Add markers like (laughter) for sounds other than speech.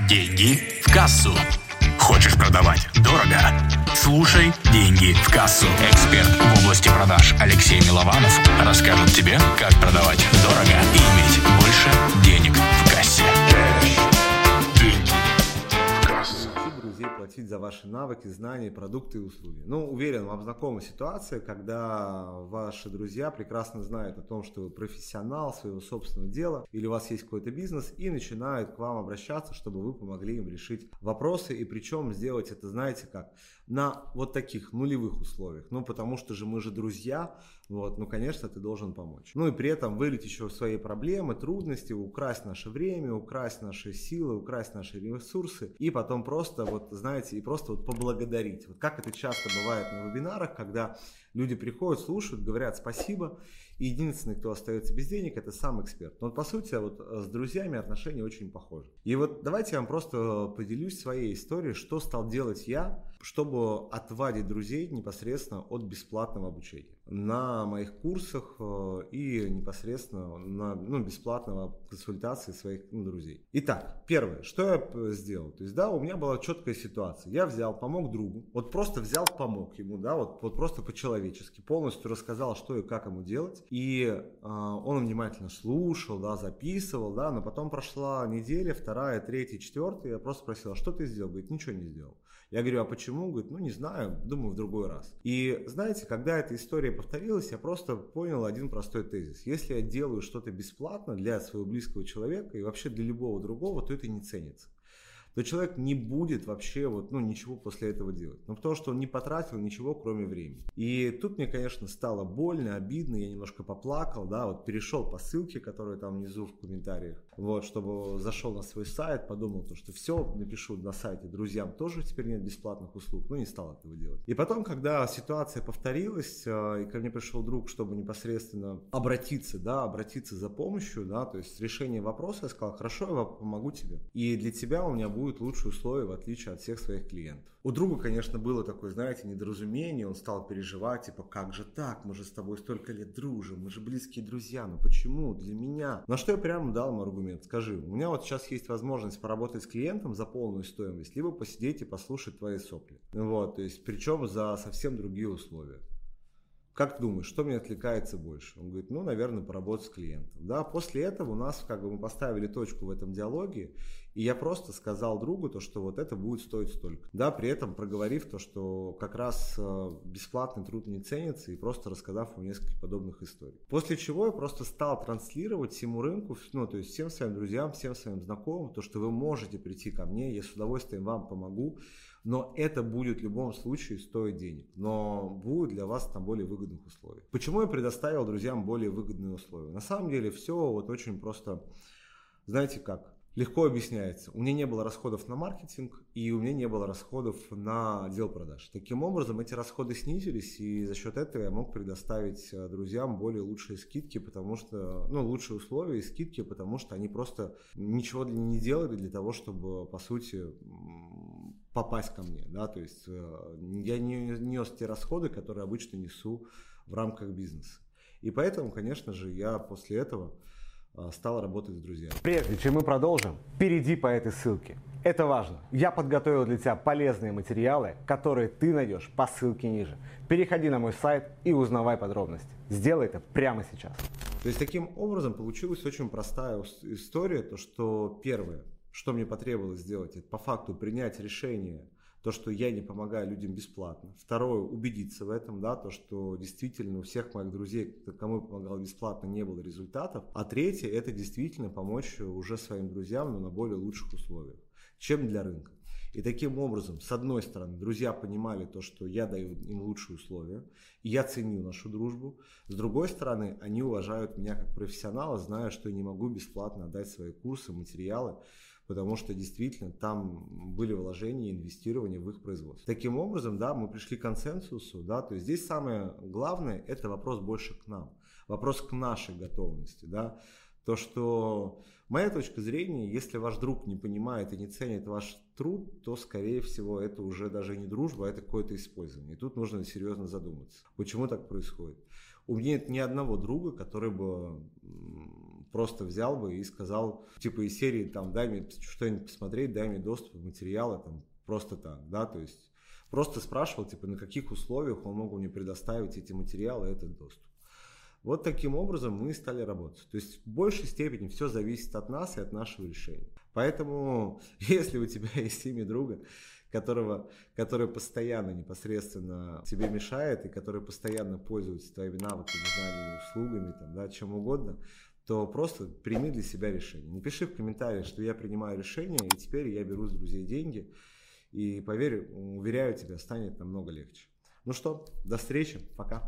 Деньги в кассу. Хочешь продавать дорого? Слушай «Деньги в кассу». Эксперт в области продаж Алексей Милованов расскажет тебе, как продавать дорого и иметь больше денег платить за ваши навыки, знания, продукты и услуги. Ну, уверен, вам знакома ситуация, когда ваши друзья прекрасно знают о том, что вы профессионал своего собственного дела, или у вас есть какой-то бизнес, и начинают к вам обращаться, чтобы вы помогли им решить вопросы, и причем сделать это, знаете как, на вот таких нулевых условиях. Ну, потому что же мы же друзья, вот, ну, конечно, ты должен помочь. Ну, и при этом вылить еще свои проблемы, трудности, украсть наше время, украсть наши силы, украсть наши ресурсы, и потом просто, вот, знаете, и просто вот поблагодарить. Вот как это часто бывает на вебинарах, когда люди приходят, слушают, говорят спасибо, и единственный, кто остается без денег, это сам эксперт. Но вот, по сути, вот с друзьями отношения очень похожи. И вот давайте я вам просто поделюсь своей историей, что стал делать я, чтобы отвадить друзей непосредственно от бесплатного обучения на моих курсах э, и непосредственно на ну, бесплатного консультации своих ну, друзей. Итак, первое, что я сделал? То есть, да, у меня была четкая ситуация. Я взял, помог другу, вот просто взял, помог ему, да, вот, вот просто по-человечески, полностью рассказал, что и как ему делать. И э, он внимательно слушал, да, записывал, да, но потом прошла неделя, вторая, третья, четвертая, я просто спросил, а что ты сделал? Говорит, ничего не сделал. Я говорю, а почему? Говорит, ну не знаю, думаю в другой раз. И знаете, когда эта история повторилась, я просто понял один простой тезис. Если я делаю что-то бесплатно для своего близкого человека и вообще для любого другого, то это не ценится то человек не будет вообще вот, ну, ничего после этого делать. Ну, потому что он не потратил ничего, кроме времени. И тут мне, конечно, стало больно, обидно, я немножко поплакал, да, вот перешел по ссылке, которая там внизу в комментариях, вот, чтобы зашел на свой сайт, подумал, то, что все, напишу на сайте друзьям, тоже теперь нет бесплатных услуг, но не стал этого делать. И потом, когда ситуация повторилась, э, и ко мне пришел друг, чтобы непосредственно обратиться, да, обратиться за помощью, да, то есть решение вопроса, я сказал, хорошо, я помогу тебе. И для тебя у меня будет будет лучшие условия, в отличие от всех своих клиентов. У друга, конечно, было такое, знаете, недоразумение, он стал переживать, типа, как же так, мы же с тобой столько лет дружим, мы же близкие друзья, ну почему, для меня? На что я прямо дал ему аргумент, скажи, у меня вот сейчас есть возможность поработать с клиентом за полную стоимость, либо посидеть и послушать твои сопли. Вот, то есть, причем за совсем другие условия. Как ты думаешь, что мне отвлекается больше? Он говорит, ну, наверное, поработать с клиентом. Да, после этого у нас как бы мы поставили точку в этом диалоге, и я просто сказал другу то, что вот это будет стоить столько. Да, при этом проговорив то, что как раз э, бесплатный труд не ценится, и просто рассказав ему несколько подобных историй. После чего я просто стал транслировать всему рынку, ну, то есть всем своим друзьям, всем своим знакомым, то, что вы можете прийти ко мне, я с удовольствием вам помогу, но это будет в любом случае стоить денег, но будет для вас там более выгодных условий. Почему я предоставил друзьям более выгодные условия? На самом деле все вот очень просто, знаете как, легко объясняется. У меня не было расходов на маркетинг, и у меня не было расходов на отдел продаж. Таким образом, эти расходы снизились, и за счет этого я мог предоставить э, друзьям более лучшие скидки, потому что, ну, лучшие условия и скидки, потому что они просто ничего не делали для того, чтобы, по сути, попасть ко мне, да, то есть э, я не нес те расходы, которые обычно несу в рамках бизнеса. И поэтому, конечно же, я после этого стал работать с друзьями. Прежде чем мы продолжим, перейди по этой ссылке. Это важно. Я подготовил для тебя полезные материалы, которые ты найдешь по ссылке ниже. Переходи на мой сайт и узнавай подробности. Сделай это прямо сейчас. То есть таким образом получилась очень простая история, то что первое, что мне потребовалось сделать? Это по факту принять решение, то, что я не помогаю людям бесплатно. Второе, убедиться в этом, да, то, что действительно у всех моих друзей, кому я помогал бесплатно, не было результатов. А третье, это действительно помочь уже своим друзьям, но на более лучших условиях, чем для рынка. И таким образом, с одной стороны, друзья понимали то, что я даю им лучшие условия, и я ценю нашу дружбу. С другой стороны, они уважают меня как профессионала, зная, что я не могу бесплатно отдать свои курсы, материалы потому что действительно там были вложения, инвестирования в их производство. Таким образом, да, мы пришли к консенсусу, да, то есть здесь самое главное, это вопрос больше к нам, вопрос к нашей готовности, да, то, что моя точка зрения, если ваш друг не понимает и не ценит ваш труд, то, скорее всего, это уже даже не дружба, а это какое-то использование. И тут нужно серьезно задуматься, почему так происходит. У меня нет ни одного друга, который бы просто взял бы и сказал, типа из серии, там, дай мне что-нибудь посмотреть, дай мне доступ к материалу, там, просто так, да, то есть просто спрашивал, типа, на каких условиях он мог мне предоставить эти материалы, этот доступ. Вот таким образом мы стали работать. То есть в большей степени все зависит от нас и от нашего решения. Поэтому, (laughs) если у тебя есть имя друга, которого, который постоянно непосредственно тебе мешает и который постоянно пользуется твоими навыками, знаниями, услугами, там, да, чем угодно, то просто прими для себя решение. Напиши в комментариях, что я принимаю решение, и теперь я беру с друзей деньги, и поверь, уверяю тебя, станет намного легче. Ну что, до встречи, пока.